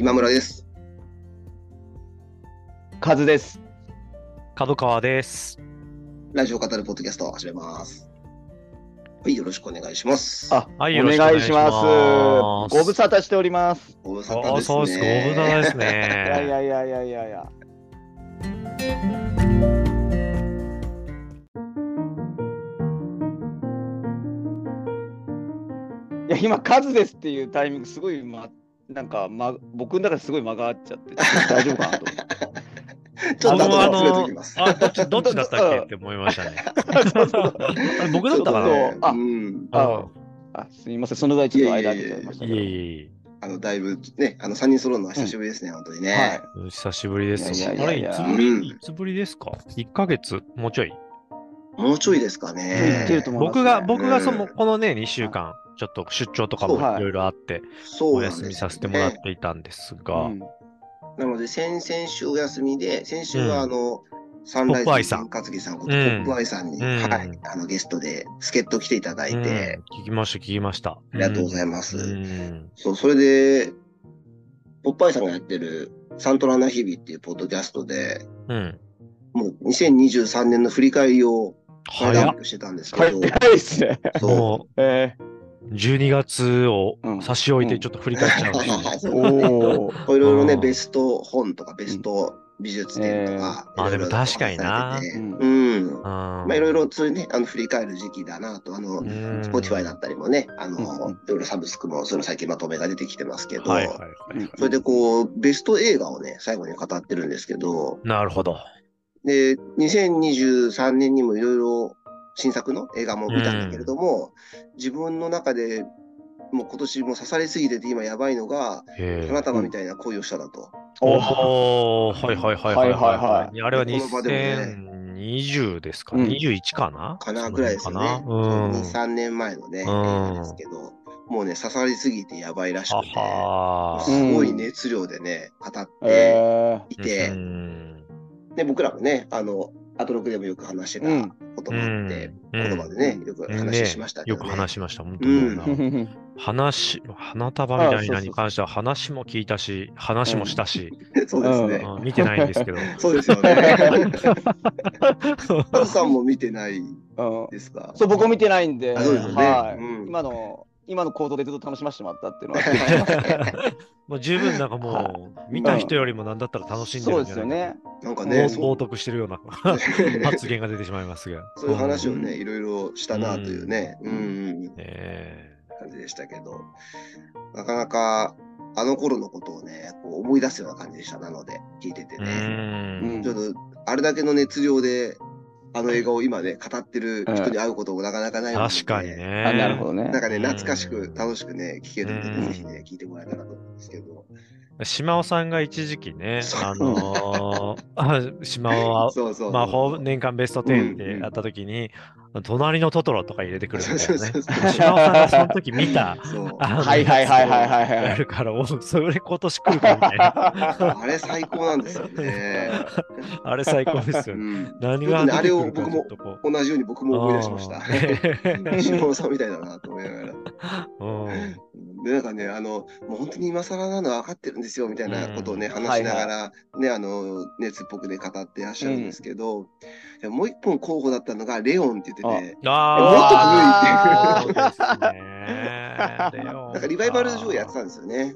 今村です。カズです。角川です。ラジオ語るポッドキャストを始めます。はい、よろしくお願いします。あ、はいおよろしくお願いしま。ますすご無沙汰しております。ご無沙汰ですね。あそうです、ご無沙汰ですいやいね。やいやいやいやいや。いや、今、カズですっていうタイミング、すごい、ま、なんか、ま、僕の中ですごい間があっちゃって、大丈夫かなと思って。ちょっとあの。あ、どっち、どっちだったっけって思いましたね。僕だったかなあうん。ああ、すみません、その代ちょっと間空けちゃいましたけど。いえいえいあの、だいぶね、あの、3人揃うのは久しぶりですね、本当にね。はい。久しぶりです。あれ、いつぶり、いつぶりですか ?1 ヶ月？もうちょい？もうちょいですか言ね。僕が、僕がその、うんこのね、2週間、ちょっと出張とかもい。いろいろあって、お休みさせてもらっていたんですが、うん。なので、先々週お休みで、先週はうん。あの、サンライズさん。勝木さんポうん。ップアイさんに、うん。はい、あのゲストで助っ人来ていただいて、うん。聞きました、聞きました。あありがとうございます。うん。そう、それで、ポップアイさんがやってるサントラな日々っていうポッドキャストで、うん。もう2023年の振り返りを早っアップしてたんですけど、早いっすね。そもえう、12月をうん。差し置いてちょっと振り返っちゃうんですね。いろいろね、うん。ベスト本とかベスト美術展とか、えーあでも確かにな。うん。まあいろいろそういうね、あの振り返る時期だなと、あの、うん。Spotify だったりもね、あの、いろいろサブスクも、その最近まとめが出てきてますけど。それでこう、ベスト映画をね、最後に語ってるんですけど、なるほど。で、2023年にもいろいろ新作の映画も見たんだけれども、自分の中でもう今年も刺されすぎてて今やばいのが、へ花束みたいな恋をしただと。おおー。はいはいはいはいはいはい。はい。あれはこの場でもね。2020ですか？うん ?21 かな？かなぐらいですよね。その辺2、か3年前のね、映うん画ですけど、もうね、刺さりすぎてやばいらしな。くて、はすごい熱量でね、語ってえいて、うん。で、僕らもね、あの、アトロクでもよく話してたうんこともあって、うん言葉でね、よく話しましたけよくどね。話しました。本当うんもうなー。話、花束みたいなあそうそうに関しては話も聞いたし、話もしたし、そうですね。うん見てないんですけど。そうですよね。カズさんも見てないうんですか？そう、僕も見てないんで、あそうですよねはいうん今の、今の行動でずっと楽しませてもらったっていうのは、もう十分なんかもう、見た人よりもなんだったら楽しんでそうるんじゃないですよね。なんかね、冒涜してるような 発言が出てしまいますが。そういう話をうね、いろいろしたなというね、うんうん、え感じでしたけど、なかなかあの頃のことをね、こう思い出すような感じでした。なので、聞いててえね。うんちょっと、あれだけの熱量で、あの映画を今ね、語ってる人に会うこともなかなかないので、確かに。ね。あ、なるほどねなん。かね、うん懐かしく楽しくね、聞けるんでぜひね、聞いてもらえたらと思うんですけど。島尾さんが一時期ね、あのー あ島尾は、そうそう。まあ、ほ年間ベスト10ってやった時に、隣のトトロとか入れてくるみたいなね。そうそうそう島尾さんがその時見た、はいはいはいはいはいはいやるから、おそれ今年来るかみたいな。あれ最高なんですよね。あれ最高ですよね。うん何があれを僕も同じように僕も思い出しました。あ石野さんみたいだなと思いながら。ー で、なんかね、あの、もう本当に今更なのは分かってるんですよみたいなことをね、話しながら、ね、あの、熱っぽくね、語ってらっしゃるんですけど、でもう一本候補だったのが、レオンって言ってて、うん、あもっと古いっていう なんかリバイバル上やってたんですよね。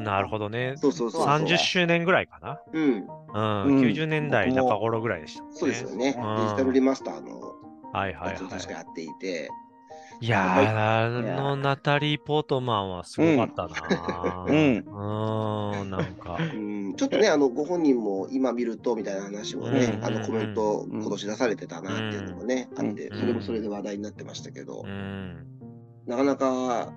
なるほどね。そうそうそうそう。30周年ぐらいかな？うん、うん、うん90年代中頃ぐらいでした、ね。そうですよね。デジうんタルリマスターのはいはいやつを確かはやっていて、い。いやはいー、あのナタリー・ポートマンはすごかったな。うんうーん、なんか。うん、ちょっとね、あの、ご本人も今見るとみたいな話もね、うんあの、コメントうん今年出されてたなっていうのもね、うんあって、うんそれもそれで話題になってましたけどう、ん。なかなか、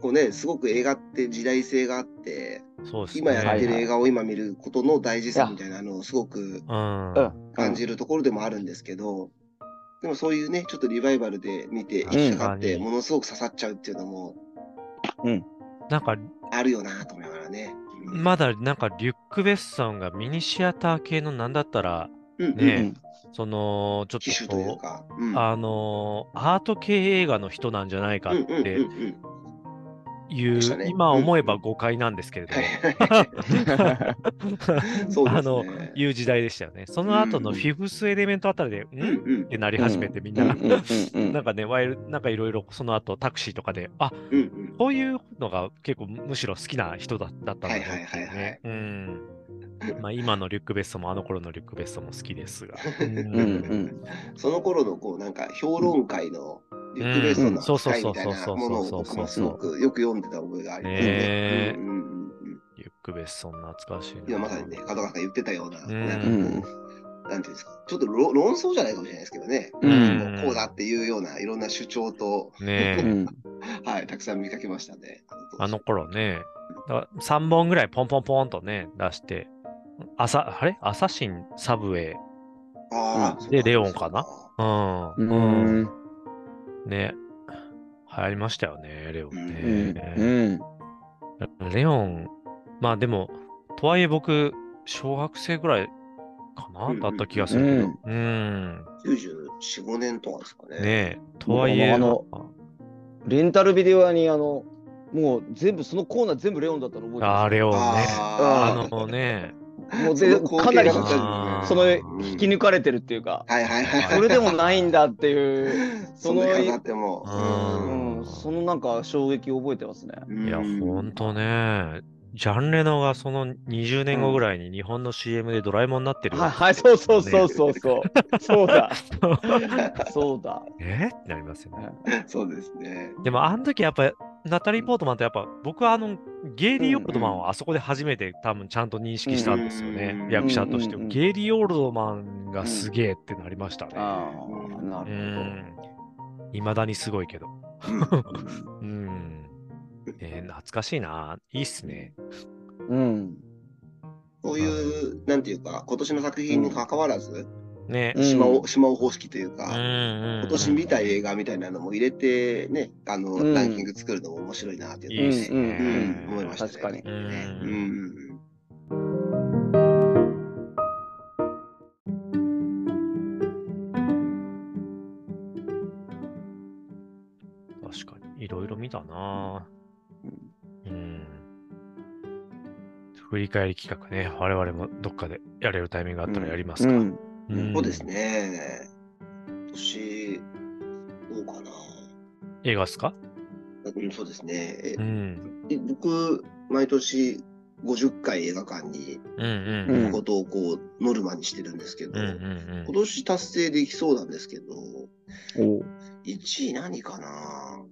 こうね、すごく映画って時代性があって、そうですね。今やってる映画を今見ることの大事さみたいなのをすごく感じるところでもあるんですけど、でもそういうね、ちょっとリバイバルで見て引っかかって、ものすごく刺さっちゃうっていうのもなんか、あるよなと思いながらね。うん。まだなんかリュック・ベッソンがミニシアター系のなんだったら、うんねうん。その、ちょ機種っとこというか。うん。う、あのーアート系映画の人なんじゃないかっうんうんてうんいう、ね。今思えば誤解なんですけれども、あのね。いう時代でしたよね。その後のうんフィフスエレメントあたりで、んうんうん。ってなり始めて、みんな、なんかね、ワイルなんかいろいろその後タクシーとかで、あうんうん。こういうのが結構むしろ好きな人だだったんだねはいはいはいはい。ね。うん。まあ今のリュックベストもあの頃のリュックベストも好きですが。ううんうん。その頃のこうなんか評論会のリュックベストの扱いみたいなものを僕もすごくよく読んでた覚えがありますね。ねえ。うんうんうん。うんリュックベスト懐かしいな。今まさにね、門川さんが言ってたような、うん。なんなんていうんですか、ちょっと論論争じゃないかもしれないですけどね、うん。うんこうだっていうようないろんな主張と、はい、たくさん見かけましたね。あの頃ね、だから3本ぐらいポンポンポンとね、出して、アサ、あれ？アサシン、サブウェイ。ああ、でレオンかな？うん。ううん。んね。流行りましたよね、レオンうんね。うんレオン、まあでも、とはいえ僕、小学生ぐらいかな、うんだった気がするけど。うん。94、5年とかですかね。ねえ、とはいえ、あのレンタルビデオ屋にあのもう全部そのコーナー全部レオンだったの覚えてますあーレオンね。ああのね、もうでかなりその引き抜かれてるっていうか、はいはいはいはい。それでもないんだっていう、その飾っても。うんうん、そのなんか衝撃を覚えてますね。いや、うんほんとね、ジャンレノがその20年後ぐらいに日本の CM でドラえもんになってる。はい、はい、そうそうそうそうそう。そうだ、そうだ。え？ってなりますよね。そうですね。でも、あの時やっぱ、ナタリー・ポートマンってやっぱ、僕はあの、ゲイリー・オールドマンをあそこで初めて多分ちゃんと認識したんですよね。うん役者としても。うんゲイリー・オールドマンがすげえってなりましたね。ああ、なうるん。いまだにすごいけど。うん うん。えー懐かしいな。いいっすね。うん。こういう、なんていうか、今年の作品に関わらず、ね。うん島尾島尾方式といううんか、うん今年見た映画みたいなのも入れて、ね、あの、うんランキング作るのも面白いなっていうのをね、ね。うん思いましたね。確かにうんねうん。振り返り企画ね、我々もどっかでやれるタイミングがあったらやりますか。うん。うんそうです。ね。今年、どうかな。映画っすか？うん、そうですね。うん。え僕、毎年50回映画館にうんうんうん行くことをこう、ノルマにしてるんですけど、うんうん今年達成できそうなんですけど、おう1位何かな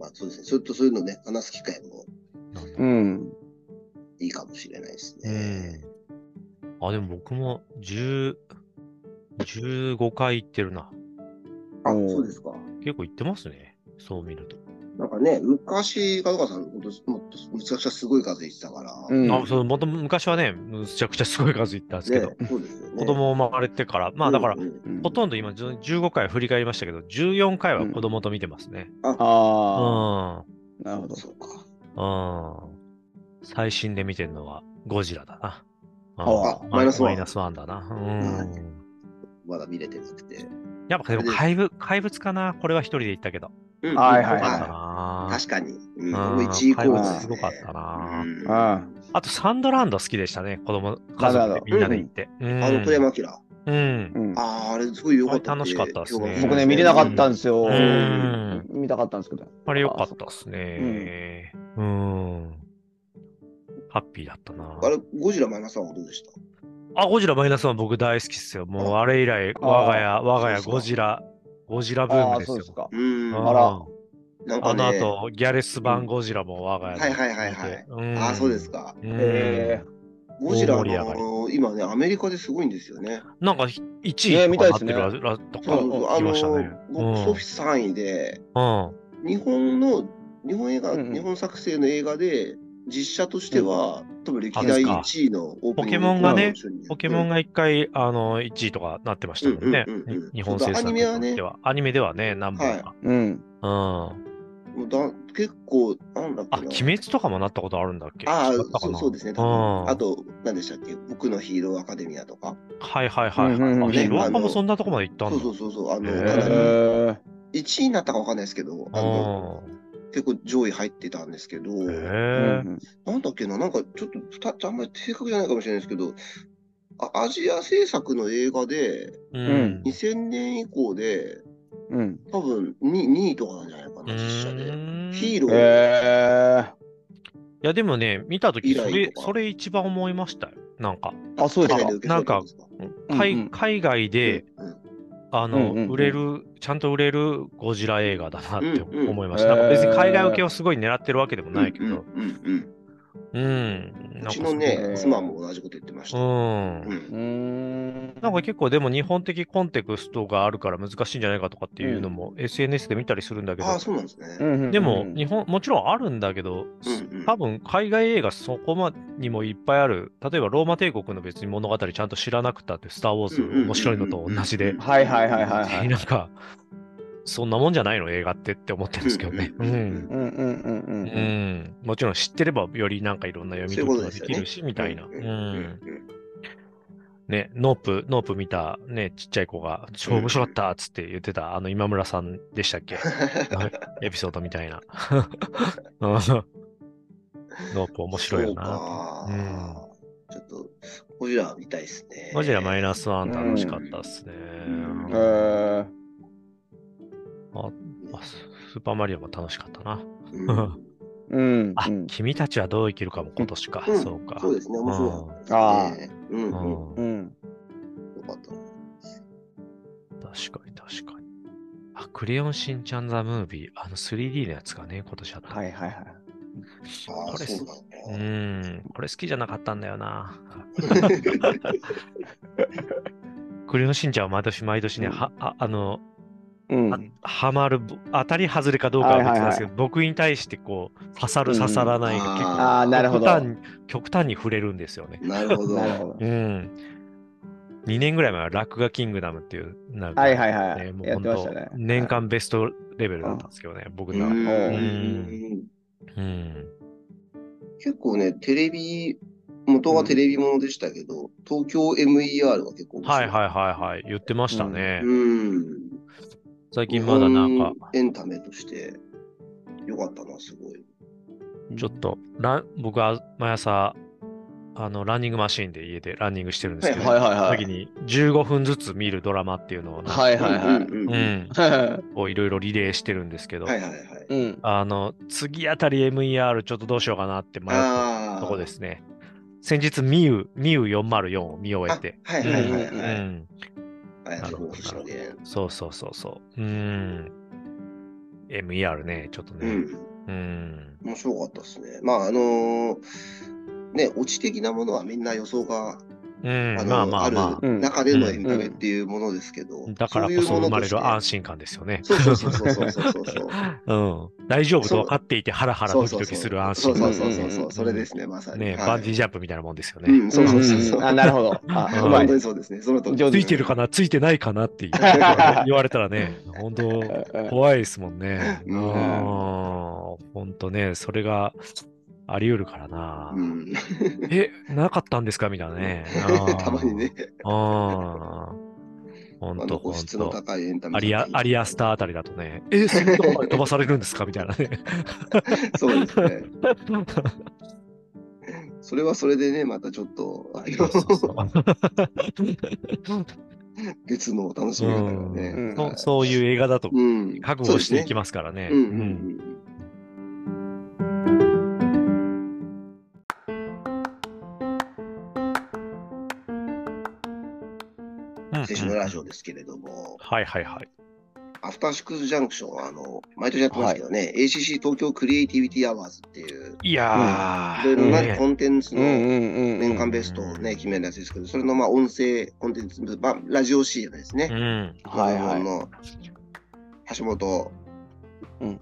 まあそうですね。それとそういうのね、話す機会もうん。いいかもしれないですうね。ん。あ、でも僕も10、15回行ってるな。あ、おそうですか。結構行ってますね。そう見ると。なんかね、昔、門川さん、もっとむちゃくちゃすごい数言ってたから、うんあ、そう、もとも昔はね、むちゃくちゃすごい数行ったんですけど、ね、そうですよね。子供生まれてから、まあだから、うんうんうんほとんど今じゅ15回振り返りましたけど、14回は子供と見てますね。うん。ああ、なるほど。そうか。うん。最新で見てるのはゴジラだな。うんあマイナスワンマイナスワンだな。うん。まだ見れてなくて。やっぱでも怪物怪物かな。これは一人で行ったけど。うんはいはいはい。確かに。うん、うん僕1位候補です、ごかったなうんああとサンドランド好きでしたね。子供、家族でみんなで行って。うんあの、鳥山明。うんあ、。うん。ああ、あれすごい良かった楽しかったっすね僕ね、見れなかったんですよ。うん見たかったんですけど。あれ良かったっすね。うん。ハッピーだったな。あれ、ゴジラマイナスワンはどうでした？あ、ゴジラマイナスワン僕大好きっすよ。もうあれ以来、あ我が家、我が家ゴジラ、ゴジラブーああ、ムですよそうです。か。うん。うんあらあのなんかね、後、ギャレス版ゴジラも我が家ではいはいはいはいうんああ、そうですか。うんえゴジラの、今ね、アメリカですごいんですよね。なんか1ね位とかなって見たいですねるらとかそうそうそう。あ聞きましたね。の、ボックスオフィス3位で、うん。日本の、日本映画、うんうん日本作成の映画で、実写としては、多分歴代あですか1位のオープニングポケモンがねポケモンが一回、あの、1位とかなってましたもんねうんうんうんうん。に日本制作そうだアニメはねでは。アニメではね、何本か。うん。うん。もうだ結構、なんだっけあ、な。鬼滅とかもなったことあるんだっけ？ああそうそうですね。あと、何でしたっけ？僕のヒーローアカデミアとか。はいはいはいはい。うんうんうんあ、ヒロアカもそんなとこまで行ったんそうだ。そうそうそう。あの、へーかなりえ1位になったかわかんないですけど、あの、うん結構上位入ってたんですけど、う。んなんだっけな、なんかちょっと二つあんまり正確じゃないかもしれないですけど、あアジア制作の映画で、ううんん。2000年以降で、うん。多分 2, 2位とかなんじゃないかな、実写で。ヒーロー、えいや、でもね、見たとき、それそれ一番思いましたよ。なんか、ー、あ、そうですかか？海うんうん海外で、うんあの、うんうんうん売れる、ちゃんと売れるゴジラ映画だなって思いました。へーなん別に海外受けをすごい狙ってるわけでもないけど、うんうんうんうん。うんうなんかちのねう、ん妻も同じこと言ってました。うん。うん。なんか結構でも日本的コンテクストがあるから難しいんじゃないかとかっていうのも SNS で見たりするんだけど、ああ、そうなんですね。うんでも日本、もちろんあるんだけど、うんうん多分海外映画そこまにもいっぱいある、例えばローマ帝国の別に物語ちゃんと知らなくたって、スター・ウォーズ面白いのと同じで、はいはいはいはいはい。なんか、そんなもんじゃないの？映画ってって思ってるんですけどね。うんん。ううんうんうんううん。ん。もちろん知ってればよりなんかいろんな読み解きができるし、みたいな。ううんうんん。ね、ノープ、ノープ見たね、ちっちゃい子が、超面白かったっつって言ってた、あの今村さんでしたっけ？エピソードみたいな。う んノープ面白いよな。そうかちょっと、ゴジラ見たいですね。ゴジラマイナスワン楽しかったっすね。うんえー、ああスーパーマリオも楽しかったな。うんうん。あ、うん君たちはどう生きるかも今年か。うんそうか。そうですね、面白かったあね。うんうん。よ。かった。確かに確かに。あ、クレヨンしんちゃんザムービー、あの 3D のやつがね、今年あった。はいはいはい。ああ、これそううだ。ん、これ好きじゃなかったんだよな。クレヨンしんちゃんは毎年毎年ね、うんはああの、うんあ。ハマる、当たり外れかどうかは別ですけど、僕に対してこう、刺さる、うん刺さらないが結構、ああ、なるほど。極端に極端に触れるんですよね。なるほど。う。ん。2年ぐらい前はラクガキングダムっていう、なんか、はいはいはいねもう本当、年間ベストレベルだったんですけどね、僕の。うんうんうん。結構ね、テレビ、元はテレビものでしたけど、東京 MER が結構はいはいはいはい、言ってましたね。うん。最近まだなんかエンタメとして、よかったな、すごい。ちょっと、ラン僕は毎朝、あの、ランニングマシーンで家でランニングしてるんですけど、はいはいはい時に15分ずつ見るドラマっていうのをはいはいはい。うんうんうんうん、はこういろいろリレーしてるんですけど、はいはいはい。あの、次あたり MER ちょっとどうしようかなって迷った。とこですね。先日、ミュウ、ミュウ404を見終えて。あはいはいはいはい。うん。綾瀬法師の弦。そうそうそうそう。うん。MER ね、ちょっとね。うん。うん。面白かったですね。まあ、あのーね、オチ的なものはみんな予想が、うん、あの、ある中でのエンタメっていうものですけど、だからこそ生まれる安心感ですよね。大丈夫と分かっていて、ハラハラドキドキする安心感。そうそうそうそ、れですね、まさに。バンジージャンプみたいなもんですよね。うん、そうそうそうそう。あ、なるほど。本当にそうですね。そのとついてるかな、ついてないかなって言われたらね、本当怖いですもんね。うん。本当ね、それが、あり得るからな。うん。え、なかったんですか？みたいなね。たまにね、ああ。本当本当アリア、アリアスターあたりだとね、え、そんなとこまで飛ばされるんですか？みたいなね。そうですね。それはそれでね、またちょっと、あそうそうそうの別の楽しみ方がね。うんそうそういう映画だとうん。覚悟していきまますからね。ジオですけれども、はいはいはい。アフターシックスジャンクションは、あの、毎年やってますけどね、ACC 東京クリエイティビティアワーズっていう、いやー、いろいろなねコンテンツのうんうんうんうん。年間ベストをね、決めるやつですけど、それのまあ音声コンテンツ、まあ、ラジオ CM ですね。うん。はいはい。の橋本、うん。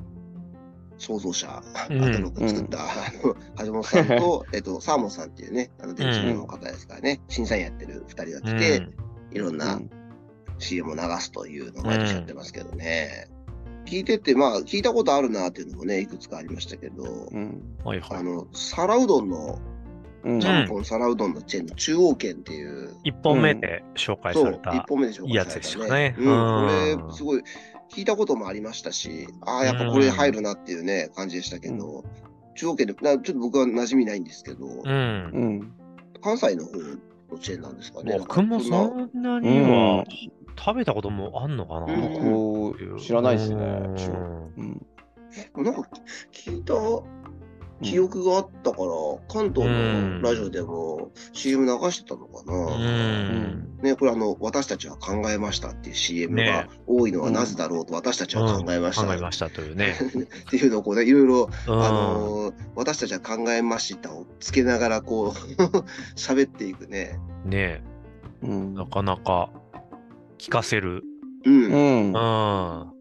創造者、うん。アトロック作った、あの橋本さんと、えっと、サーモンさんっていうね、あの、電子の方ですからね、審査員やってる二人が来て、いろんうなん CM を流すというのを毎年やってますけどね。聞いてて、まあ、聞いたことあるなっていうのもね、いくつかありましたけど、うん。はいはい。あの、皿うどんのうんちゃんぽん皿うどんのチェーンの中央圏っていう、一本目で紹介された。一本目で紹介された、いいやつでしたねうん、うんこれ、すごい、聞いたこともありましたし、ああ、やっぱこれ入るなっていうね、感じでしたけど、中央圏で、なちょっと僕は馴染みないんですけど、うん。うん。関西の方のチェーンなんですかね。僕もそんなうにはん。食べたこともあんのかな？うんこう、知らないですね。うん中うん。なんか聞いた記憶があったから、関東のラジオでも CM 流してたのかうな。ん。ね、これあの、私たちは考えましたっていう CM がね多いのはなぜだろうと私たちは考えました。考えましたというね。っていうのをこうね、いろいろ、うんあのー私たちは考えましたをつけながらこう、喋っていくね。ねうんなかなか聞かせる。うん。うん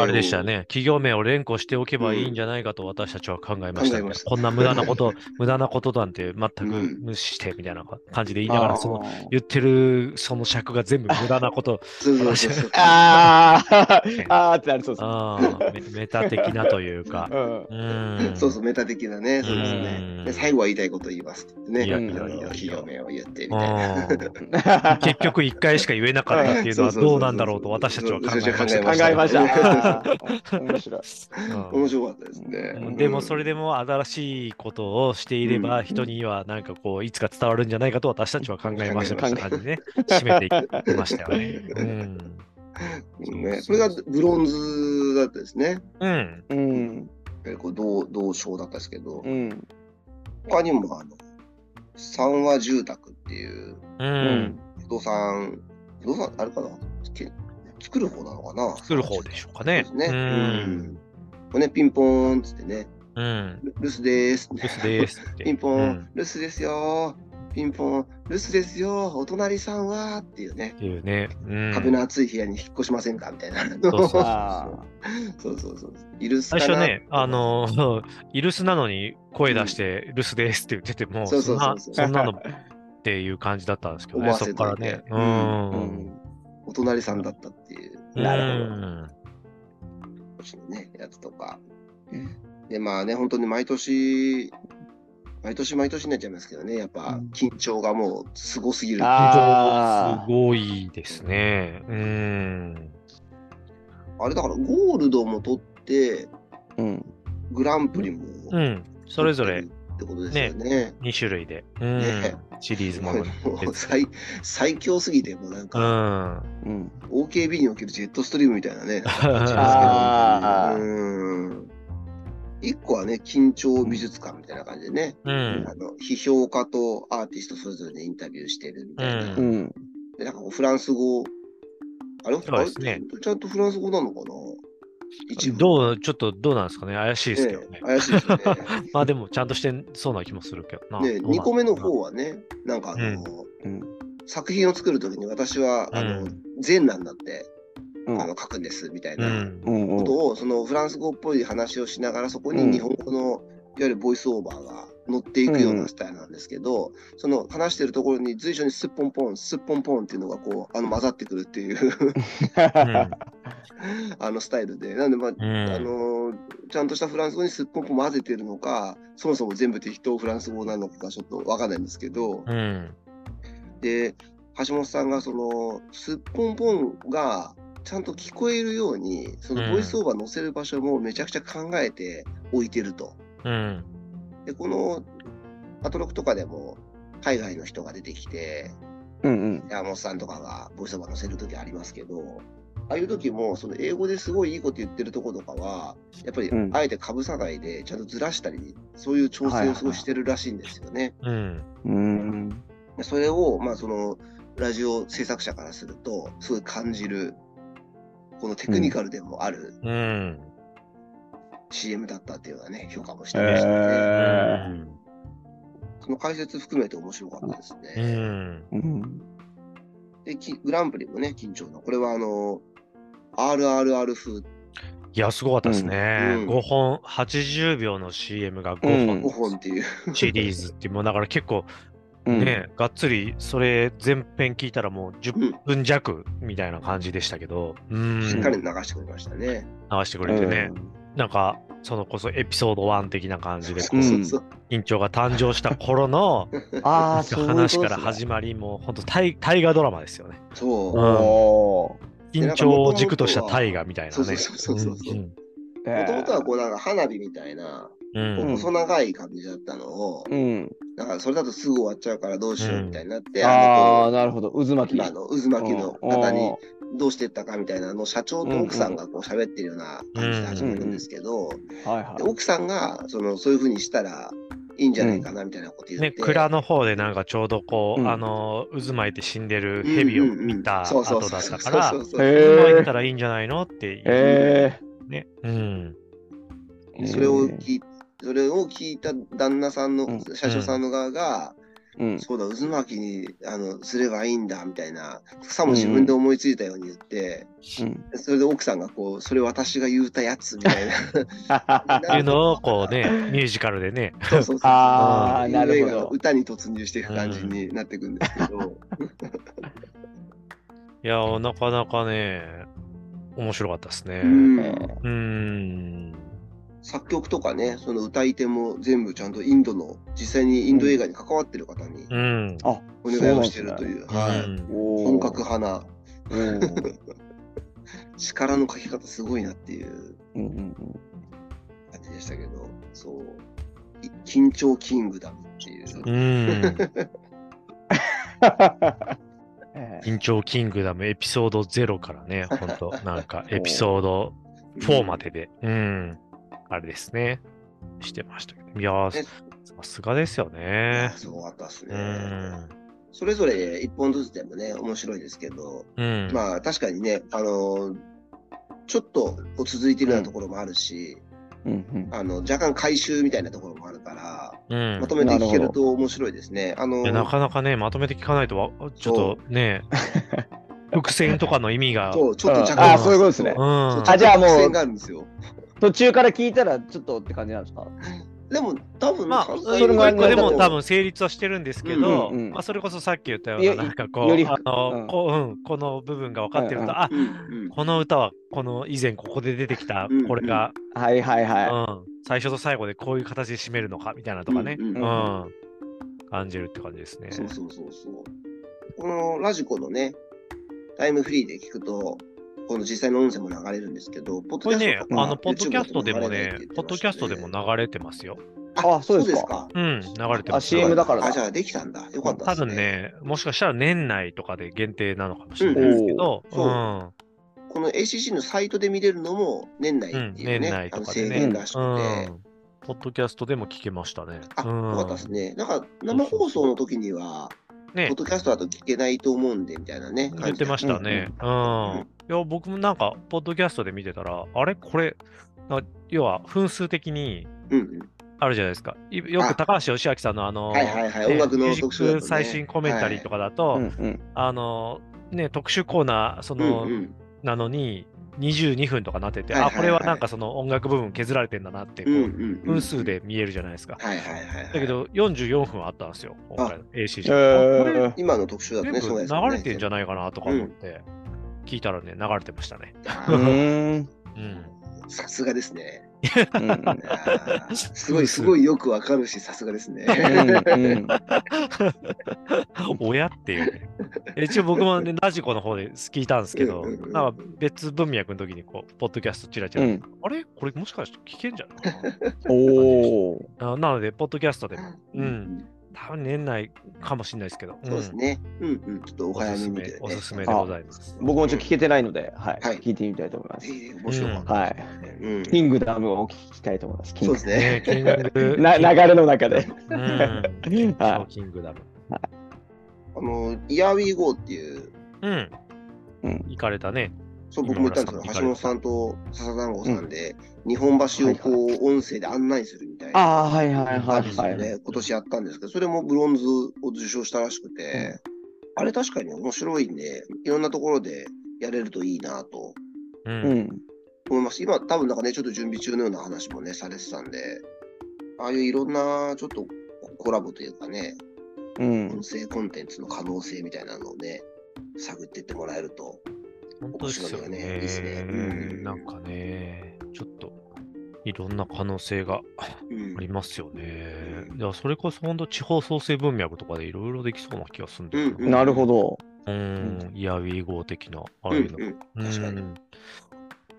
あれでしたね。企業名を連呼しておけばいいんじゃないかと私たちは考えました,、考えましたこんな無駄なこと、無駄なことなんて全くうん無視してみたいな感じで言いながら、その言ってるその尺が全部無駄なこと。あー あーってなりそうですメメタ的なというか。うんうん。そうそう、メタ的なね、そうですうんね。で最後は言いたいことを言いますね。いやいやいろいろいや企業名を言ってみたいな。うん結局一回しか言えなかったっていうのはどうなんだろうと私たちは考えました。考えました。面白面白かったですね。うんでもそれでも新しいことをしていれば、うん人にはなんかこういつか伝わるんじゃないかと私たちは考えましたみたいな感じでね、締めていきましたよね。うん。うんね、それがブロンズだったですね。うん。うん。やっぱりこう銅銅賞だったんですけど、うん。他にもあの三和住宅っていうう。うんん。不動産、不動産あれかな？け作る方なのかな？作る方でしょうかね。ね。ううんん。これね、ピンポーンっつってね、うん。ル留守です。留守です。ピンポーン、うん留守ですよ。ピンポーン、留守ですよ。お隣さんはっていうねいうね。うん。壁の厚い部屋に引っ越しませんかみたいな。そうそうそうあ そう。イ最初ね、あ、のー、イルスなのに声出して、留守ですって言ってても、そうそそんな、うそうそうそんなのっていう感じだったんですけどね、そことからね。う。ん。お隣さんだったっていう。なるほどうんね、やつとか。うんで、まあね、本当に毎年、毎年毎年になっちゃいますけどね、やっぱうん緊張がもうすごすぎるあすごいですね。うん。あれだからゴールドも取って、うん。グランプリもうん。それぞれってことですよね。2種類で。うんね。シリーズものに もう最最強すぎて、もうなんうか、ん。うん。OKB におけるジェットストリームみたいなね、なんか感じですけどあーうん。一個はね、緊張美術館みたいな感じでね、うん。あの批評家とアーティストそれぞれでインタビューしてるみたいな。ううん。でなんかこうフランス語、あれ？ねあれ？ちゃんとフランス語なのかな？一部。どう、ちょっとどうなんですかね。怪しいですけどねね。怪しいですよね。まあでも、ちゃんとしてそうな気もするけどな。で、どうなん2個目の方はね、なんかあの、うん。作品を作るときに私は、あのうん、全なんだって、うんあの書くんですみたいうな。ことをそのフランス語っぽい話をしながらそこにうん日本語のいわゆるボイスオーバーが乗っていくようなスタイルなんですけど、その話してるところに随所にスッポンポンスッポンポンっていうのがこうあの混ざってくるっていう あのスタイルでなんでまあ、うん。あのちゃんとしたフランス語にスッポンポン混ぜてるのかそもそも全部適当フランス語なのかちょっとわかんないんですけど、うん。で橋本さんがそのすっぽんぽんがちゃんと聞こえるようにそのボイスオーバー載せる場所もめちゃくちゃ考えておいてると。うん。でこのアトロクとかでも海外の人が出てきてうん。うん。山本さんとかがボイスオーバー載せる時ありますけどああいう時もその英語ですごいいいこと言ってるとことかはやっぱりうんあえてかぶさないでちゃんとずらしたりそういう調整をすごいしてるらしいんですよね。うん。うん。でそれを、まあ、そのラジオ制作者からするとすごい感じるこのテクニカルでもあるうん。CM だったっていうようなね評価もしてましたね。えその解説含めて面白かったですうね。ん。うん。できグランプリもね緊張のこれはあの RRR 風いや、すごかったですね。うん5本、80秒の CM がう5ん5本本っていうシリーズっていう、もうだから結構うん。ね、がっつりそれ全編聞いたらもう10分弱みたいな感じでしたけど、うん、流しっかり流してくれましたね。してくれてね、なんかそのこそエピソード1的な感じで、こううそうそう。緊張が誕生した頃の 話から始まり、もう本当大大河ドラマですよね。そう。うんおー緊張を軸とした大河みたいなね。そうそうそうそうもともとはこうなんか花火みたいな、細長い感じだったのを、うん。だからそれだとすぐ終わっちゃうからどうしようみたいになって、ああ、なるほど。渦巻き。の渦巻きの方にうんどうしてったかみたいなのを社長と奥さんがこう喋ってるような感じで始めるんですけど、奥さんがそのそういうふうにしたらいいんじゃないかなみたいなこと言って、ね、蔵の方でなんかちょうどこう、うん。あの、渦巻いて死んでる蛇を見たそうそう後そうそう。だったから、渦巻いえたらいいんじゃないのっていう、えね。うん。えそれを聞いそれを聞いた旦那さんの、うん。社長さんの側が、うん。そうだ、渦巻きにあのすればいいんだみたいな、さも自分で思いついたように言って、うん。それで奥さんがこう、それ私が言うたやつみたいな。っていうのをこうね、ミュージカルでね、そうそうそう。あーいうなるほど歌に突入していく感じになっていくんですけど、いや、なかなかね、面白かったですね。ううんんーん。作曲とかね、その歌い手も全部ちゃんとインドの、実際にインド映画に関わってる方にうん。あ、お願いをしてるという、はい。本格派な。力の書き方すごいなっていう。うんうん感じでしたけど、そう、い緊張キングダムっていう。緊張キングダムエピソード0からね、ほんと、なんかエピソード4までで、うん、あれですね、してましたけど。いやさすがですよね。すごかったですうね。ん。それぞれ一本ずつでもね、面白いですけど、うん。まあ確かにね、あのーちょっとこう続いてるようなところもあるし、うんうんあの若干回収みたいなところもあるから、うんまとめて聞けると面白いですね。あのいやなかなかね、まとめて聞かないとわ、ちょっとね、伏線とかの意味が。そう、ちょっと若干。ああそういうことですねうん。あじゃあもう伏線があるんですよ。途中から聞いたらちょっとって感じなんですか？でも、多分まあ、関一西個一個でも多分成立はしてるんですけど、うんうんまあ、それこそさっき言ったようよな、なんかこう、あの、うん。こう、うん、この部分が分かってると、うんうんあ、うんうん。この歌は、この以前ここで出てきたうんうん、これが、はいはいうん。は最初と最後でこういう形で締めるのか、みたいなとかね、うん。感じるって感じですね。そうそうそうそう。このラジコのね、タイムフリーで聞くと、この実際の音声も流れるんですけど、ポッこれね、あの、ポッドキャストでもねポッドキャストでも流れてますよ。あそうですか？か？うん、流れてあます。CM だからだあ、じゃあできたんだ。よかった多ですね。分ね、もしかしたら年内とかで限定なのかもしれないですけど、うんこの ACC のサイトで見れるのも年内っていうね、うん年内あのとかでね制限らしくて、うん。ポッドキャストでも聞けましたね。あ、うんよかったですね。なんか生放送の時には、ねポッ、ドキャストだと聞けないと思うんで、みたいなね。言ってましたね。うん。うんいや、僕もなんか、ポッドキャストで見てたら、あれ？これ、な要は分数的に。あるじゃないですか。いよあく高橋義明さんのあの、はいはいはいね音楽の特集ね最新コメンタリーとかだい。と、うんうんあの、ね、特集コーナー、そうんの、うん。なのに、22分とかなってて、はいはいはいあ、これはなんかその音楽部分削られてんだなって、こう、うんうんうん分数で見えるじゃないですか。はいはいはいはい。だけど、44分あったんですよ、今回の AC じゃ。えあこれー今の特集だとね、流れてんじゃないかなとか思って、聞いたらね、流れてましたね。う ん。さすがですね。うん。すごい、すごいよくわかるし、さすがですね。親っていうね。一応僕もね、ラジコの方で聞いたんですけど、うんうんうん。なんか別文脈の時にこう、ポッドキャストチラチラ、うん。あれ？これもしかして聞けんじゃないか おお。なので、ポッドキャストでも、う、うんん。多分年内かもしれないですけど、そうですね。うんうん。ちょっとお早めに見て、ね。、おすすめでございます。僕もちょっと聞けてないので、はい、はい聞いてみたいと思います。面白かった。はい。うん。キングダムを聞きたいと思います。キングそうですねね。キング な流れの中で。うん。はキングダム。あの、イヤーウィーゴーっていう、うん。うん行かれたね。そう僕も言ったんですけど、橋本さんと笹団子さんで、日本橋をこう、音声で案内するみたいな。ああ、はいはいはいはい。今年やったんですけど、それもブロンズを受賞したらしくて、あれ確かに面白いんで、いろんなところでやれるといいなとう。うんん。思います。今、多分なんかね、ちょっと準備中のような話もね、されてたんで、ああいういろんな、ちょっとコラボというかね、うん音。声コンテンツの可能性みたいなのをね、探っていってもらえると。本当ですよね。面白いよねいいですねうんなんかね、ちょっと、いろんな可能性がうんありますよね。うんいや、それこそ本当地方創生文脈とかでいろいろできそうな気がするんだようんうんなるほど。な。うん、イヤウィー号的な、ああうんいうの。うん確かに。うんね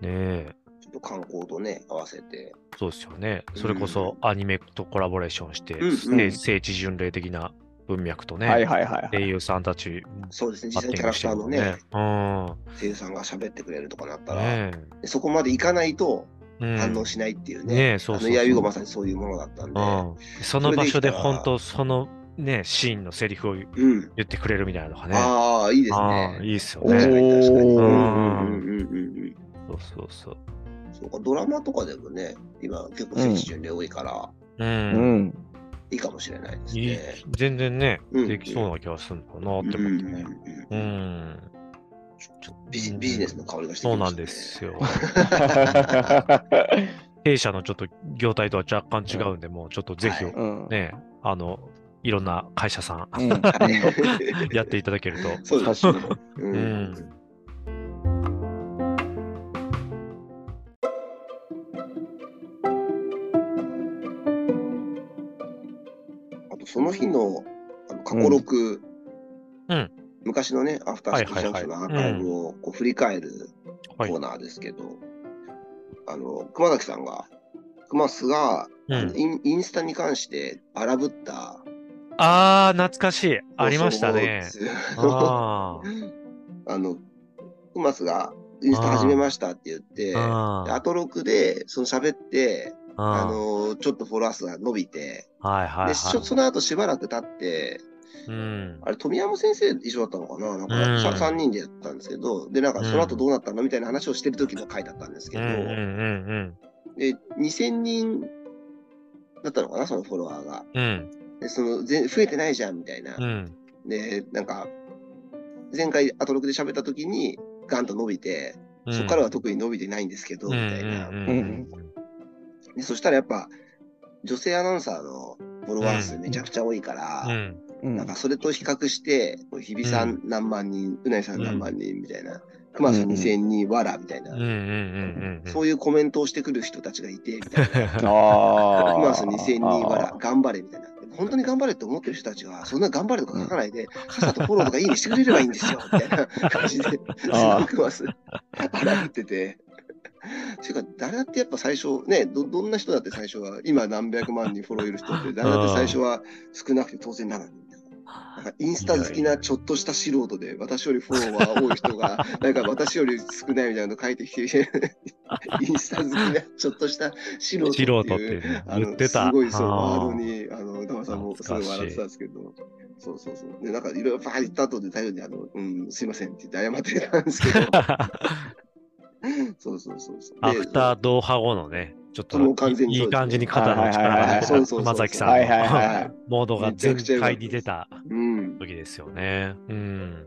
え、ちょっと観光とね、合わせて。そうですよね。それこそアニメとコラボレーションして、うんねうん聖地巡礼的な文脈とね、はいはいはいはい。声優さんたち、そうですね、実際キャラクターのね、るもんね。声優さんが喋ってくれるとかなったうん。ら、ねでそこまでいかないとえ。反応しないっていうね。ねえ、そうそうそう。あのイヤウィゴまさにそういうものだったんで。うん、その場所で本当そのね、シーンのセリフを言うん。ってくれるみたいなのがね。ああ、いいですね。いいっすよね。に確かに。うんうんうんうんうんうん。そうそうそう。そうか、ドラマとかでもね、今結構聖地巡礼多いから、う。うんん。いいかもしれないですいいね。全然ね、うんできそうな気がするのかなってうんうん思ってね。ううんん。ビジビジネスの香りがしてそうなきましたねんですよ。弊社のちょっと業態とは若干違うんで、もうちょっとぜひはいうん。ね、あの、いろんな会社さんうん。は い やっていただけると。そうですね。ううんん。あと、その日のあの過去録、うん昔のね、アフターシックスジャンクションのアーカイブをこう振り返るコはいーナーですけど、あの、熊崎さんが、熊須が、うんあのインインスタに関して荒ぶった。あー、懐かしい。ありましたね。あ あの、熊須がインスタ始めましたって言って、あでアトロクでその喋って、ああの、ちょっとフォロワー数が伸びて、はいはいで、しょはその後しばらく経って、い。うん。あれ、富山先生一緒だったのかな？なんか、うん。さ3人でやったんですけど、で、なんか、その後どうなったの？みたいな話をしてる時の回だったんですけど、うんうんうんで、2000人だったのかな？そのフォロワーが。で、その、ぜ増えてないじゃん、みたいな。うん。で、なんか、前回アトロクで喋った時に、ガンと伸びて、うん。そこからは特に伸びてないんですけど、うんみたいな。でそしたらやっぱ、女性アナウンサーのフォロワー数めちゃくちゃ多いから、うん。うんなんかそれと比較して、日比さん何万人、うないさん何万人みたいな、熊さん2000人、わらみたいな、うんうんうんうん。そういうコメントをしてくる人たちがいて、みたいな。ああ。熊さん2000人わら、頑張れみたいな。本当に頑張れって思ってる人たちは、そんな頑張れとか書かないで、さっさとフォローとかいいねしてくれればいいんですよ、みたいな 感じで、すごくます。荒ぶってて。ていうか、誰だってやっぱ最初、ねど、どんな人だって最初は、今何百万人フォローいる人って、誰だって最初は少なくて当然なのに。インスタ好きなちょっとした素人で、私よりフォロワー多い人が、なんか私より少ないみたいなの書いてきて、インスタ好きなちょっとした素人っていう。ねあの言ってた。すごいそう、ワあードに、あの、歌間さんもすごい笑ってたんですけど、そうそうそう。で、なんかいろいろバーッ言った後で太陽に、あの、うん、すいませんって言って謝ってたんですけど、そうそうそうそう。アフタードーハ後のね、ちょっともう完全にいい感じに肩の力はいはいはいが熊崎さんはいはいはいはいの モードが全開に出たうん。時ですよね。うん。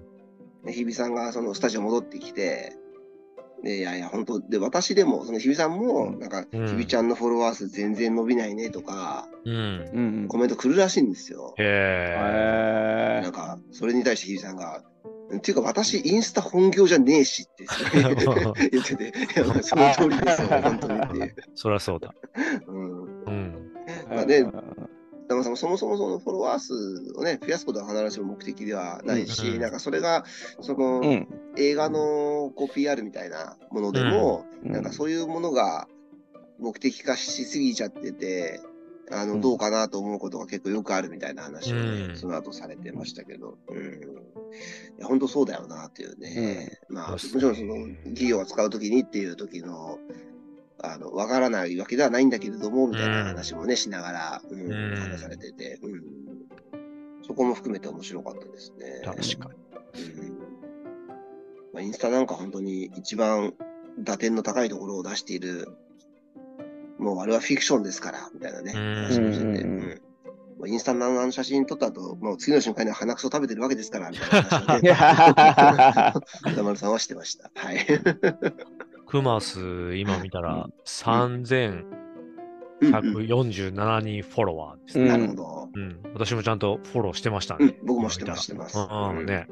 で日比さんがそのスタジオ戻ってきて、でいやいや、本当で、私でも、その日比さんも、なんか、うん日比ちゃんのフォロワー数全然伸びないねとか、うん。うん。コメント来るらしいんですよ。へへなんか、それに対して日比さんが、っていうか、私、インスタ本業じゃねえしって 言ってて、その通りですよ、本当にっていう。そりゃそうだ。うん。うん。まあねだからそもそもそのフォロワー数をね、増やすことは必ずしも目的ではないし、うんなんかそれが、その、うん。映画のこう PR みたいなものでも、うんなんかそういうものが目的化しすぎちゃってて、あの、うんどうかなと思うことが結構よくあるみたいな話をね、うんその後されてましたけど、うん。いや、本当そうだよなっていうね。まあ、もちろんその、企業が使うときにっていう時の、あの、わからないわけではないんだけれども、みたいな話もね、しながら、うん、うん話されてて、うん。そこも含めて面白かったですね。確かに。うんまあ、インスタなんか本当に一番打点の高いところを出している、もうあれはフィクションですから、みたいなね、うん話もしてて、うんうんまあ、インスタのあの写真撮った後、もう次の瞬間には鼻くそ食べてるわけですから、みたいな話をいね、や 歌丸さんはしてました。はい。クマス、今見たらうん3147人フォロワーですうんね。なるほど。うん。私もちゃんとフォローしてましたね。うん、僕もしてます、してます。うんうんね。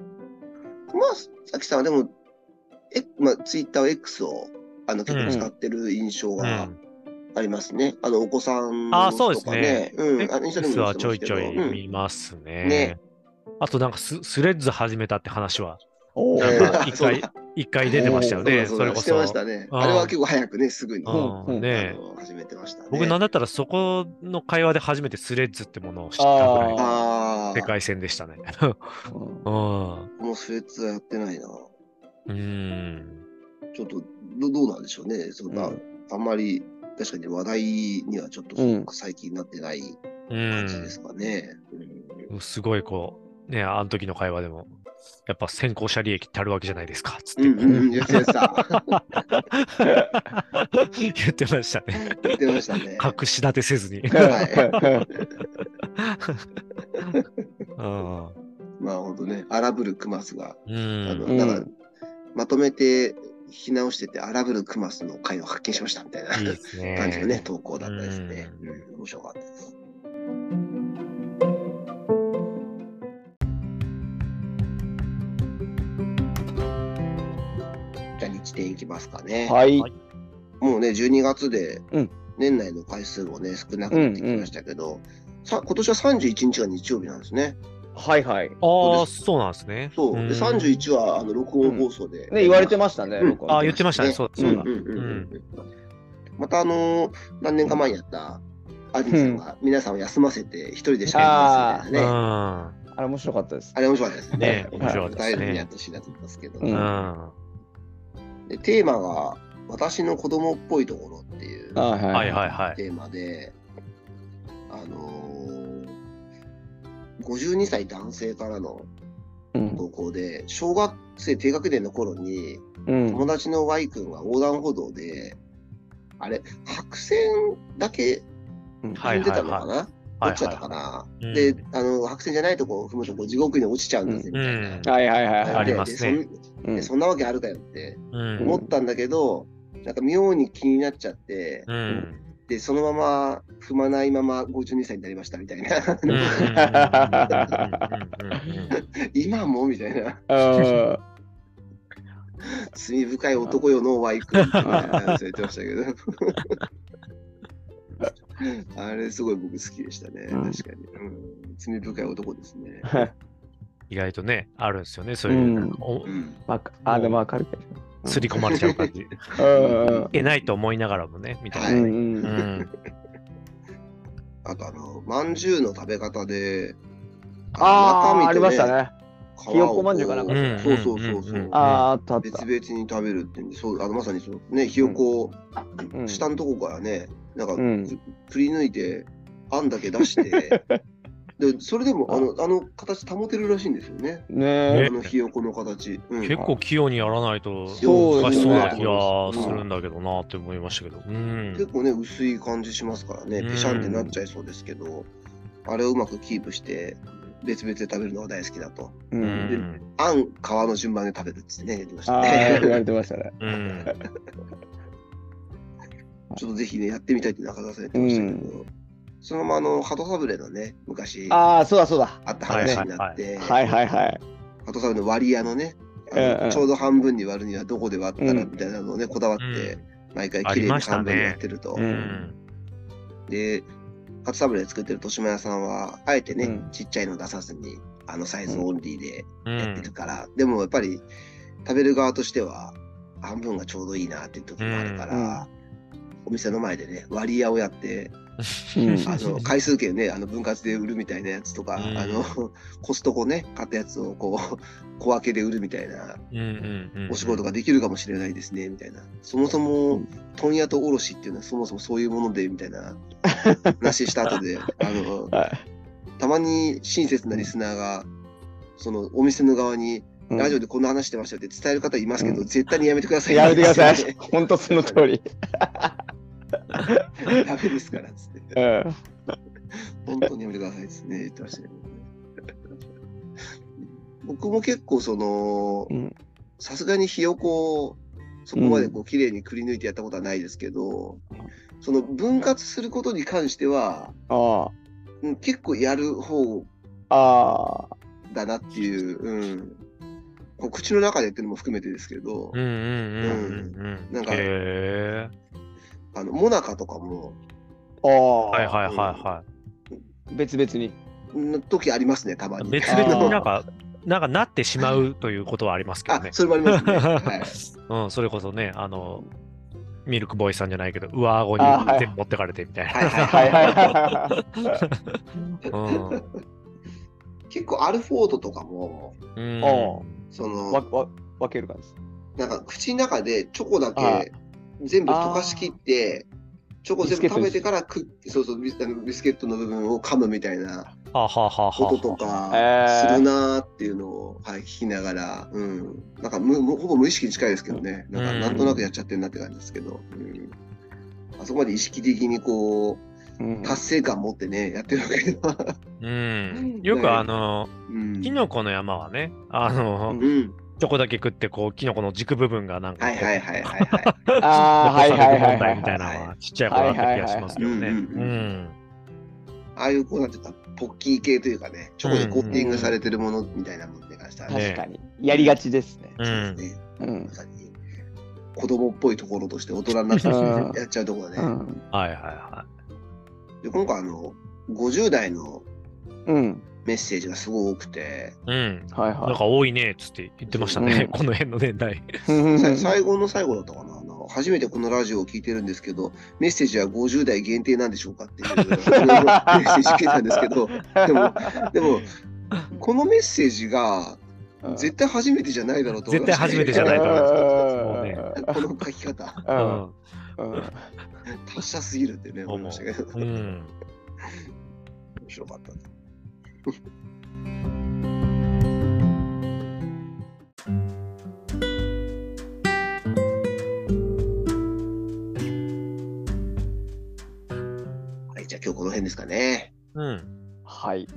まあ、さきさんはでも、えまあ、ツイッター X をあの結構使ってる印象うがん。ありますね。あの、お子さんあーのそうですねとかね。うん。あインスタで X もはちょいちょいうん見ますね。ねあとなんかススレッズ始めたって話は、一回、一回出てましたよね、それこそ。ね。うんあれは結構早くね、すぐに。ううんん、ねあの始めてましたね。僕なんだったらそこの会話で初めてスレッズってものを知ったぐらいのああ。世界線でしたね。うん うん。もうスレッズはやってないな。うん。ちょっとど、どうなんでしょうね。そんな、うんあんまり、確かに話題にはちょっとうん最近なってないうん。感じですかね。うんすごいこう、ね、あの時の会話でも、やっぱ先行者利益ってあるわけじゃないですか、つって。うんうんうん、言ってました。言ってましたね。言ってましたね。隠し立てせずに。まあ本当ね、荒ぶるクマスが、うあの、ん。んだから、まとめて引き直してて、荒ぶるクマスの回を発見しましたみたいな。感じのね、投稿だったですね。ううん、面白かったです。じゃあ日程いきますかね。はい。はいもうね、12月でうん年内の回数もね、少なくなってきましたけど、さ今年は31日が日曜日なんですね。はいはい。ああ、そうなんですね。そう。で、ん31はあの録音放送で、ね、言われてましたね。うん僕はあ言ってましたねそうだそうだんんうんうんまたあのー何年か前にやったアニメさんが皆さんを休ませて一人でしかやりますみたいなね。ああれ面白かったです。あれ面白かったですね。ね面白かったですねやってほしいなと思いますけど。でテーマが私の子供っぽいところっていうあはいはいはいはい。テーマで、あのー、52歳男性からのうん。投稿で、小学生低学年の頃にうん。友達の Y 君が横断歩道で、あれ、白線だけうん。踏んでたのかな、はいどっちだったかな、うん。で、あの、白線じゃないとこ踏むとこう地獄に落ちちゃうんだぜ、みたいな。うん。はいはいはいはい。ありますね。でそんでそんなわけあるかよってうん。思ったんだけど、なんか妙に気になっちゃって、うん。で、そのまま踏まないまま52歳になりましたみたいな。今もみたいな。うん罪深い男よの Y 君って言ってましたけど。あれすごい僕好きでしたね。うん確かに、うん。罪深い男ですね。意外とね、あるんですよね、そういうう、んおうん。わかあ、でもわかるけど。刷り込まれちゃう感じ。いうんけないと思いながらもね、みたいな。うんう。うんん。あとあの、まんじゅうの食べ方で、ああ、ありましたね。ひよこまんじゅうかなんかうんそうそうそうああ、たあっ別た。々に食べるってんで、そう、あのまさにそう、ね、ひよこをうん下のとこからね、なんか、うんくくり抜いて、あんだけ出して、で、それでも、あの、あの形保てるらしいんですよね。ねあのひよこの形。うん結構器用にやらないとそう難しそうな気ですねがするんだけどなって思いましたけど。うん。結構ね、薄い感じしますからね、うんぺしゃんってなっちゃいそうですけど、あれをうまくキープして、別々で食べるのが大好きだと。う。うんん。あん、皮の順番で食べるってね、言ってましたああ、言わね。れてましたね。うん。ちょっとぜひね、やってみたいって中澤さん言ってましたけど、そのままあの、鳩サブレのね、昔。あああ、そうだそうだ。った話になって、はいはいはい。鳩サブレの割り屋のね、ちょうど半分に割るにはどこで割ったらうんみたいなのをね、こだわって、毎回あ綺麗に半分にやってると。で、カツサブレ作ってる豊島屋さんは、あえてね、うん。ちっちゃいの出さずに、あのサイズオンリーでうん。やってる。から、でもやっぱり食べる側としては、半分がちょうどいいなっていう時もあるから、お店の前でね、割り屋をやって、うんあの回数券ね、あの分割で売るみたいなやつとか、うんあの コストコね、買ったやつをこう 小分けで売るみたいな。お仕事ができるかもしれないですね、みたいな。そもそも、問屋と卸っていうのはそもそもそういうもので、みたいな話した後で、あの、はいたまに親切なリスナーが、そのお店の側に、うんラジオでこんな話してましたよって伝える方いますけど、うん絶対にやめてください。やめてくださいダ。本当その通り。メですから、本当にやめてくださいですね、言ってましたけど。僕も結構そのうん、さすがにひよこをそこまでこう綺麗にくり抜いてやったことはないですけど、その分割することに関しては、あうん結構やる方あ。ああ。だなっていう、うん、こう口の中でっていうのも含めてですけど、うんうんうんうんうん。なんかへあの、モナカとかも、ああ、はいはいはいは別々に。の時ありますね、たまい。に。別々になんか、なんかなってしまうということはありますけどね、。あそれもありますね。はい。うん、それこそね、あの、ミルクボーイさんじゃないけど、上顎にあはい全部持ってかれてみたいな。はいはいはいはいはいはい。うん結構アルフォートとかも、うんおその、わわ分ける感じです。なんか口の中でチョコだあけ全部溶かしきって、チョコ全部食べてからくそうそうビスあのビスケットの部分を噛むみたいなはあはあはあは。あ音とかえー。するなーっていうのを、はい、聞きながら、うん、なんかむむほぼ無意識に近いですけどね、なんかうんなんとなくやっちゃってるなって感じですけど、うん、あそこまで意識的にこううん。達成感持ってねやってるわけでは、うん。よくあの、うん、キノコの山はね、あの、うん、チョコだけ食って、こう、キノコの軸部分がなんかはいはいはいはいはい。ああ、はいはいはい問はい題みたいなはい。のはちっちゃい頃あった気がしますけどね。はいはいはいはいうん。ああいうこうなんていうか、ポッキー系というかね、チョコでコーティングされてるものみたいなものに関しては、ね確かに。やりがちですね。うそうでん。すね。うんま。さに子供っぽいところとして大人になってうんやっちゃうところだね。うん。はいはいはで今回あの、50代のうん。メッセージがすごい多くて、い。うん。はいなんか多いねっつって言ってましたね、うんこの辺の年代。最後の最後だったかなあの初めてこのラジオを聞いてるんですけど、メッセージは50代限定なんでしょうかっていうメッセージ聞いたんですけど、でも、でも、このメッセージが絶対初めてじゃないだろうと思い絶対初めてじゃないと思いま。この書き方、うんうん達者すぎるってね、思いましたけど、うん。うん。面白かった。はい、じゃあ今日この辺ですかね。うん。はい。はい。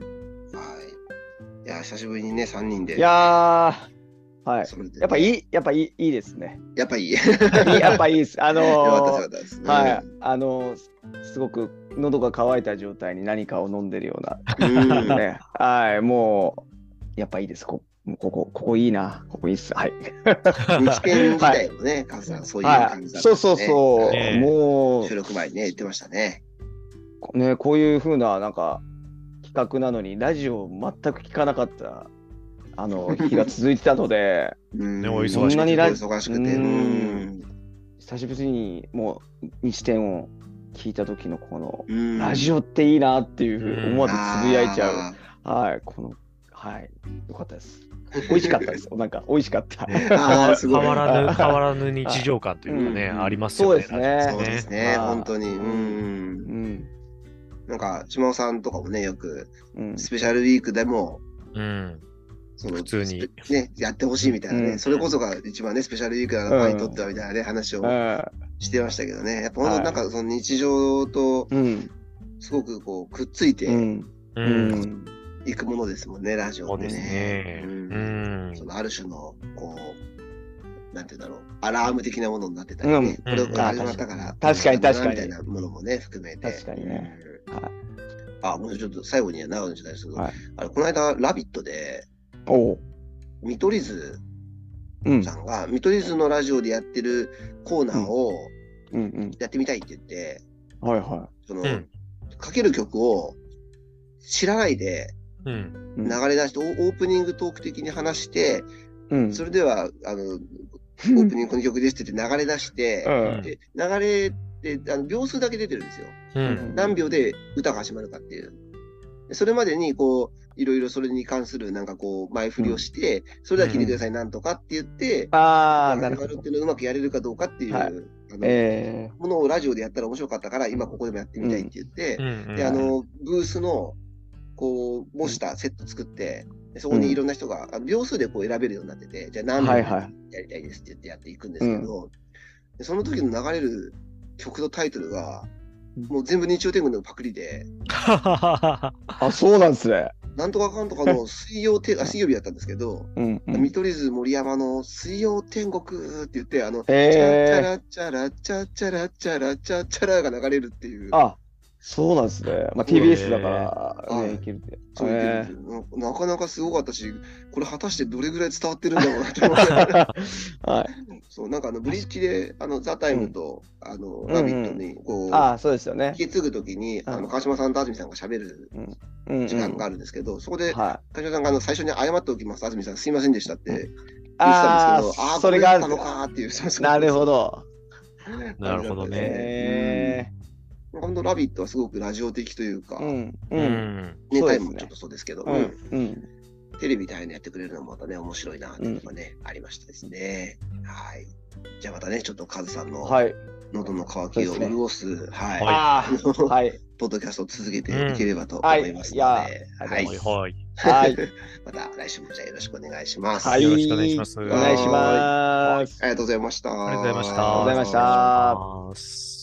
いや、久しぶりにね、3人で。いやー、はい。それでねやっぱいい、やっぱいい、いいですね。やっぱいい。いいやっぱいいです。あの よかったーよかったです。はい。あのーすごく喉が渇いた状態に何かを飲んでるような。うん。ね、はい。もう、やっぱいいです。こここ、ここいいな。ここいいっす。はい。日研自体もね、カズさん、そういうはい。感じだった、ね。そうそうそう。ねも収録前にね、言ってましたね。う、ね、こういう風な、なんか、企画なのに、ラジオ全く聞かなかった、あの、日が続いてたので、うんねお忙しくてそんなにラお忙しくて。久しぶりに、もう、日展を聞いた時のこの、うんラジオっていいなっていうふうに思わずつぶやいちゃう。あはい、この、はい、よかったです。美味しかったです。なんか、美味しかった。あー、すごい。変わらぬ、変わらぬ日常感というかね、うんありますよね。そうですねそうですね、はい本当に。う。うんん。なんか、島尾さんとかもね、よく、うん。スペシャルウィークでも、うん。その普通にね、やってほしいみたいなね、うんそれこそが一番ね、スペシャルウィークなの、ファンにとってはみたいなね、話をしてましたけどね、やっぱ本当になんかその日常とうん。すごくこうくっついてうん。う。うんん。いくものですもんね、ラジオってそうですね。ううんん。そのある種の、こう、なんていうんだろう、アラーム的なものになってたりね、うんこれをこれ始まったから、確かに確かにみたいなものもね、含めて。確かにねあ、もうちょっと最後には長野じゃないですけど、はいあれこの間、ラビットで、おう。見取り図うん。さんが、見取り図のラジオでやってるコーナーをうんうん。やってみたいって言って、はいはその、うんかける曲を知らないでうん。い。うん流れ出して、オオープニングトーク的に話して、うん。それでは、あの、オープニングこの曲ですって言って流れ出して、うんで流れであの秒数だけ出てるんですよ。うん。何秒で歌が始まるかっていう。でそれまでに、こう、いろいろそれに関するなんかこう、前振りをして、それでは聞いてください、なんとかって言って、ああ、なるほどって。いうのをうまくやれるかどうかっていう、はいあのえものをラジオでやったら面白かったから、今ここでもやってみたいって言って、うん。で、あの、ブースの、こう、模したセット作って、でそこにいろんな人が、あの秒数でこう選べるようになってて、じゃあ何秒はいはい。やりたいですって言ってやっていくんですけど、でその時の流れる曲のタイトルが、もう全部日曜天国のパクリで、あ、そうなんですね。なんとかかんとかの水曜てあ水曜日だったんですけど、うんうん。見取り図森山の水曜天国って言って、あの、チャチャええ。ラチャラチャチャラチャラチャチャラが流れるっていう。あ、そうなんですね。まあ、TBS だから、はい。ね、いけるって。そうななかなかすごかったし、これ果たしてどれぐらい伝わってるんだろうなと思って。ー はい。そう、なんかあの、ブリッジで、あの、ザ・タイムと、あの、んラビットに、こう、ああ、そうですよね。引き継ぐときに、あの、川島さんと安住さんが喋るうん。うん時間があるんですけど、そこで、は川島さんがあの最初に謝っておきます、安住さん、すいませんでしたって言ってい。たあんですけど、ああ、あ、それがあるのかっていうなるほど。なるほどねえ本当、ラビットはすごくラジオ的というか、ー、うん。ううん。ん。ね、そうですねタイムもちょっとそうですけど、うん。うん。テレビみたいなやってくれるのもまたね、面白いなっていうのがね、ありましたですね。はい。じゃあまたね、ちょっとカズさんのはい。喉の渇きをそうですね潤す、はい、ああ、はい。ポッドキャストを続けていければと思はいいますので、はいはいはい。はい。また来週もじゃあよろしくお願いします。はい。よろしくお願いしますお願いします。ありがとうございました。ありがとうございました。ありがとうございました